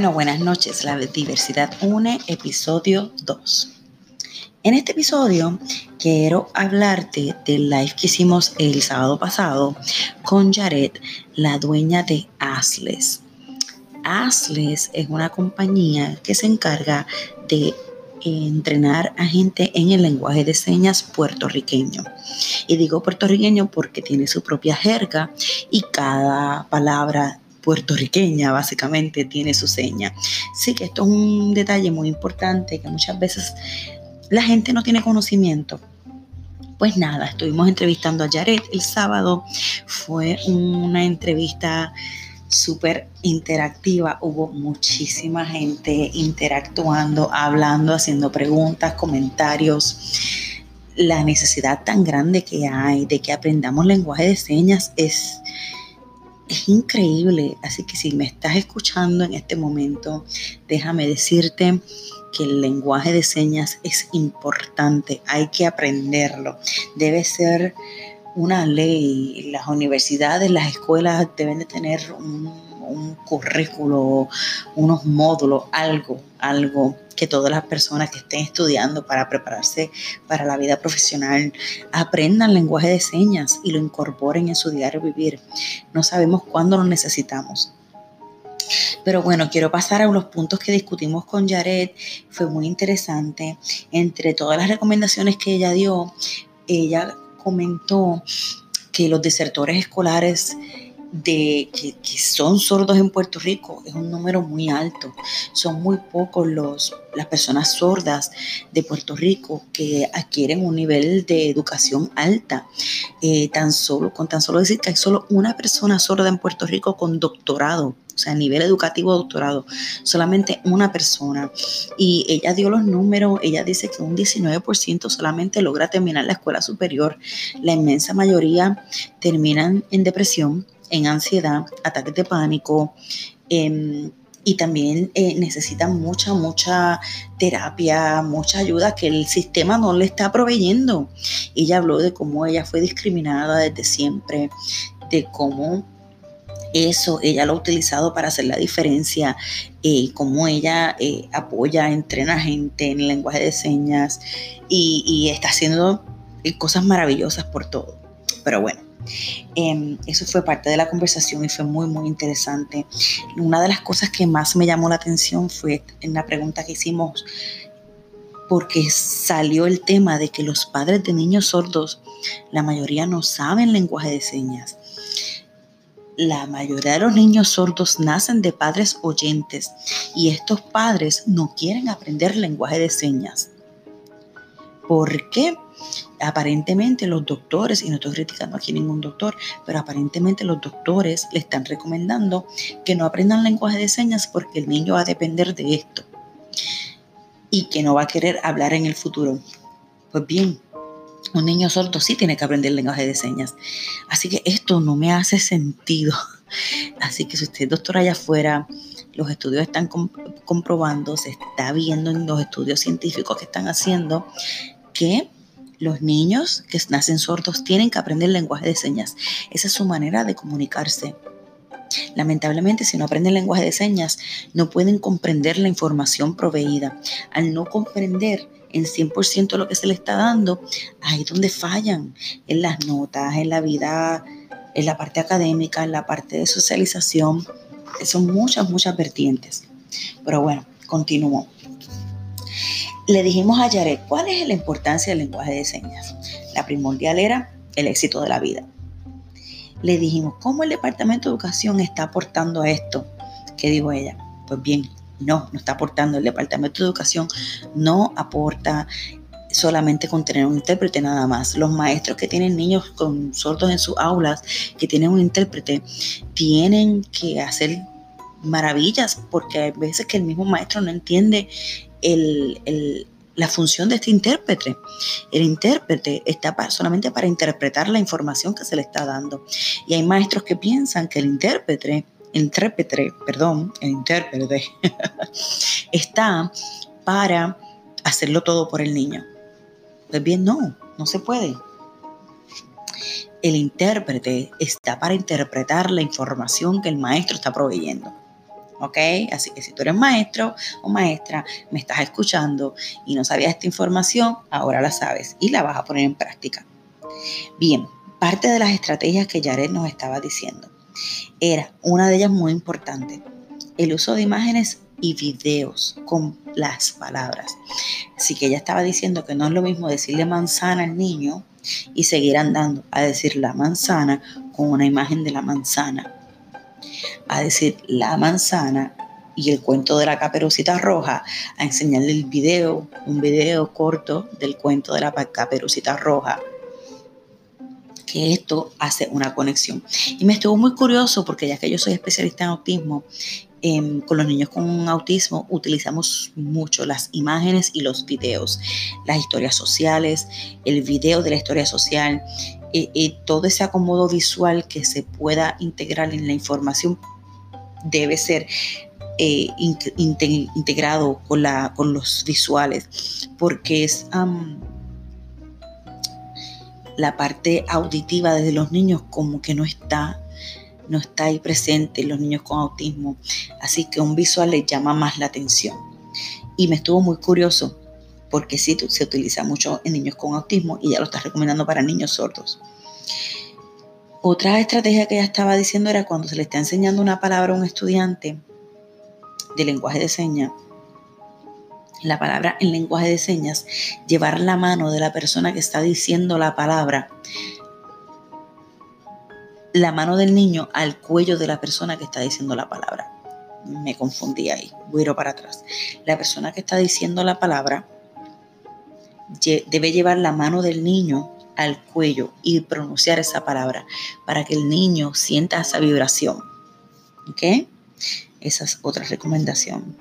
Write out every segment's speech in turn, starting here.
Bueno, buenas noches. La diversidad une, episodio 2. En este episodio quiero hablarte del live que hicimos el sábado pasado con Jared, la dueña de Asles. Asles es una compañía que se encarga de entrenar a gente en el lenguaje de señas puertorriqueño. Y digo puertorriqueño porque tiene su propia jerga y cada palabra puertorriqueña básicamente tiene su seña. Sí que esto es un detalle muy importante que muchas veces la gente no tiene conocimiento. Pues nada, estuvimos entrevistando a Jared el sábado. Fue una entrevista súper interactiva. Hubo muchísima gente interactuando, hablando, haciendo preguntas, comentarios. La necesidad tan grande que hay de que aprendamos lenguaje de señas es es increíble. Así que si me estás escuchando en este momento, déjame decirte que el lenguaje de señas es importante, hay que aprenderlo. Debe ser una ley. Las universidades, las escuelas deben de tener un un currículo, unos módulos, algo, algo que todas las personas que estén estudiando para prepararse para la vida profesional aprendan lenguaje de señas y lo incorporen en su diario vivir. No sabemos cuándo lo necesitamos. Pero bueno, quiero pasar a los puntos que discutimos con Jared. Fue muy interesante. Entre todas las recomendaciones que ella dio, ella comentó que los desertores escolares de que, son sordos en Puerto Rico es un número muy alto. Son muy pocos los, las personas sordas de Puerto Rico que adquieren un nivel de educación alta. Eh, tan solo, con tan solo decir que hay solo una persona sorda en Puerto Rico con doctorado o sea, nivel educativo doctorado, solamente una persona. Y ella dio los números, ella dice que un 19% solamente logra terminar la escuela superior. La inmensa mayoría terminan en depresión, en ansiedad, ataques de pánico. Em, y también eh, necesitan mucha, mucha terapia, mucha ayuda que el sistema no le está proveyendo. Ella habló de cómo ella fue discriminada desde siempre, de cómo eso ella lo ha utilizado para hacer la diferencia, eh, cómo ella eh, apoya, entrena gente en lenguaje de señas y, y está haciendo cosas maravillosas por todo. Pero bueno, Em, eso fue parte de la conversación y fue muy, muy interesante. Una de las cosas que más me llamó la atención fue en la pregunta que hicimos, porque salió el tema de que los padres de niños sordos, la mayoría no saben lenguaje de señas. La mayoría de los niños sordos nacen de padres oyentes y estos padres no quieren aprender lenguaje de señas. ¿Por qué? Aparentemente los doctores, y no estoy criticando aquí ningún doctor, pero aparentemente los doctores le están recomendando que no aprendan lenguaje de señas porque el niño va a depender de esto y que no va a querer hablar en el futuro. Pues bien, un niño sordo sí tiene que aprender lenguaje de señas. Así que esto no me hace sentido. Así que si usted es doctor allá afuera, los estudios están comprobando, se está viendo en los estudios científicos que están haciendo que los niños que nacen sordos tienen que aprender lenguaje de señas. Esa es su manera de comunicarse. Lamentablemente, si no aprenden lenguaje de señas, no pueden comprender la información proveída. Al no comprender en 100% lo que se le está dando, ahí es donde fallan, en las notas, en la vida, en la parte académica, en la parte de socialización. Son muchas, muchas vertientes. Pero bueno, continúo le dijimos a Jared cuál es la importancia del lenguaje de señas. La primordial era el éxito de la vida. Le dijimos, ¿cómo el Departamento de Educación está aportando a esto? ¿Qué dijo ella? Pues bien, no, no está aportando. El Departamento de Educación no aporta solamente con tener un intérprete nada más. Los maestros que tienen niños con sordos en sus aulas, que tienen un intérprete, tienen que hacer maravillas porque hay veces que el mismo maestro no entiende la función de este intérprete. El intérprete está solamente para interpretar la información que se le está dando. Y hay maestros que piensan que el intérprete, intérprete, perdón, el intérprete está para hacerlo todo por el niño. Pues bien, no, no se puede. El intérprete está para interpretar la información que el maestro está proveyendo. ¿Ok? Así que si tú eres maestro o maestra, me estás escuchando y no sabías esta información, ahora la sabes y la vas a poner en práctica. Bien, parte de las estrategias que Jared nos estaba diciendo era una de ellas muy importante, el uso de imágenes y videos con las palabras. Así que ella estaba diciendo que no es lo mismo decirle manzana al niño y seguir andando a decir la manzana con una imagen de la manzana. A decir la manzana y el cuento de la caperucita roja, a enseñarle el video, un video corto del cuento de la caperucita roja que esto hace una conexión. Y me estuvo muy curioso porque ya que yo soy especialista en autismo, em, con los niños con autismo utilizamos mucho las imágenes y los videos, las historias sociales, el video de la historia social, y todo ese acomodo visual que se pueda integrar en la información debe ser eh, integrado con, la, con los visuales, porque es la parte auditiva desde los niños como que no está, no está ahí presente los niños con autismo. Así que un visual les llama más la atención. Y me estuvo muy curioso porque sí se utiliza mucho en niños con autismo y ya lo está recomendando para niños sordos. Otra estrategia que ella estaba diciendo era cuando se le está enseñando una palabra a un estudiante de lenguaje de señas, la palabra en lenguaje de señas, llevar la mano de la persona que está diciendo la palabra, la mano del niño al cuello de la persona que está diciendo la palabra. Me confundí ahí, ir para atrás. La persona que está diciendo la palabra debe llevar la mano del niño al cuello y pronunciar esa palabra para que el niño sienta esa vibración. ¿Ok? Esa es otra recomendación.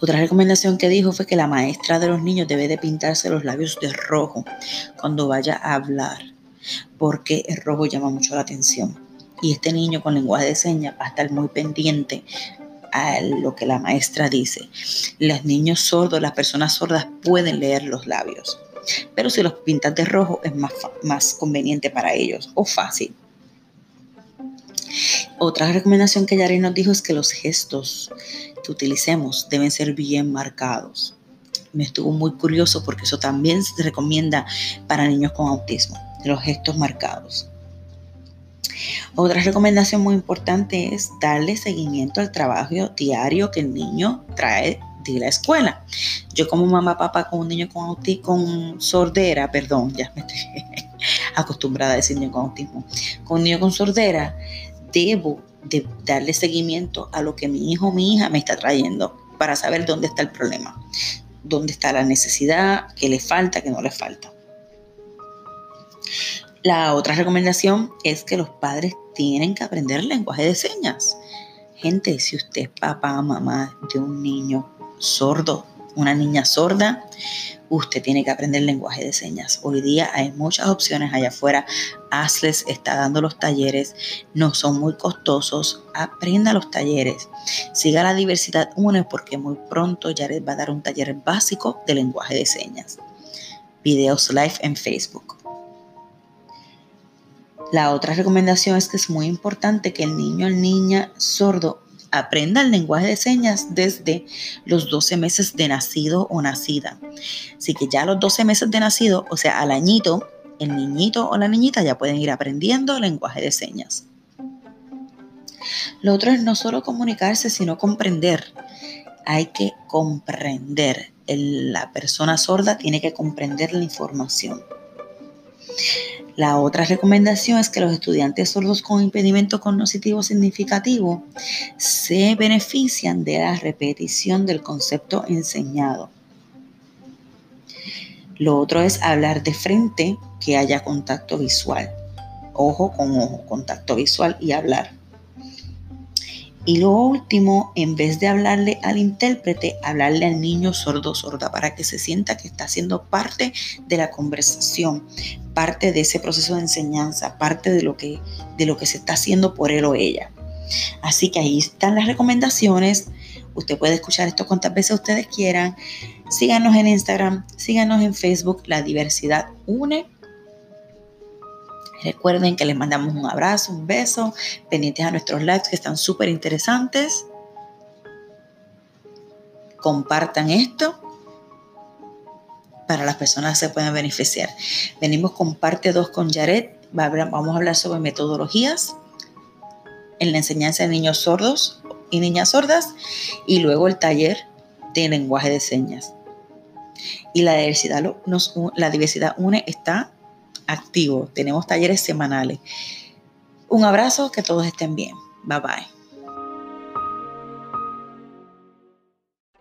Otra recomendación que dijo fue que la maestra de los niños debe de pintarse los labios de rojo cuando vaya a hablar, porque el rojo llama mucho la atención. Y este niño con lenguaje de señas va a estar muy pendiente a lo que la maestra dice. Los niños sordos, las personas sordas pueden leer los labios, pero si los pintas de rojo es más, más conveniente para ellos o fácil. Otra recomendación que Yari nos dijo es que los gestos que utilicemos deben ser bien marcados. Me estuvo muy curioso porque eso también se recomienda para niños con autismo, los gestos marcados. Otra recomendación muy importante es darle seguimiento al trabajo diario que el niño trae de la escuela. Yo como mamá, papá con un niño con autismo, con sordera, perdón, ya me estoy acostumbrada a decir niño con autismo, con un niño con sordera, debo de darle seguimiento a lo que mi hijo o mi hija me está trayendo para saber dónde está el problema, dónde está la necesidad, qué le falta, qué no le falta. La otra recomendación es que los padres tienen que aprender lenguaje de señas. Gente, si usted es papá, mamá de un niño sordo, una niña sorda, usted tiene que aprender lenguaje de señas. Hoy día hay muchas opciones allá afuera. ASLES está dando los talleres, no son muy costosos. Aprenda los talleres. Siga la diversidad UNE porque muy pronto ya les va a dar un taller básico de lenguaje de señas. Videos live en Facebook. La otra recomendación es que es muy importante que el niño o niña sordo aprenda el lenguaje de señas desde los 12 meses de nacido o nacida. Así que ya a los 12 meses de nacido, o sea, al añito, el niñito o la niñita ya pueden ir aprendiendo el lenguaje de señas. Lo otro es no solo comunicarse, sino comprender. Hay que comprender. la persona sorda tiene que comprender la información. La otra recomendación es que los estudiantes sordos con impedimento cognitivo significativo se benefician de la repetición del concepto enseñado. Lo otro es hablar de frente, que haya contacto visual, ojo con ojo, contacto visual y hablar. Y lo último, en vez de hablarle al intérprete, hablarle al niño sordo sorda para que se sienta que está siendo parte de la conversación, parte de ese proceso de enseñanza, parte de lo que, de lo que se está haciendo por él o ella. Así que ahí están las recomendaciones. Usted puede escuchar esto cuantas veces ustedes quieran. Síganos en Instagram, síganos en Facebook. La diversidad une. Recuerden que les mandamos un abrazo, un beso, pendientes a nuestros lives que están súper interesantes. Compartan esto para las personas se puedan beneficiar. Venimos con parte 2 con Jared. Vamos a hablar sobre metodologías en la enseñanza de niños sordos y niñas sordas y luego el taller de lenguaje de señas. Y la diversidad, nos, la diversidad UNE está activo. Tenemos talleres semanales. Un abrazo, que todos estén bien. Bye bye.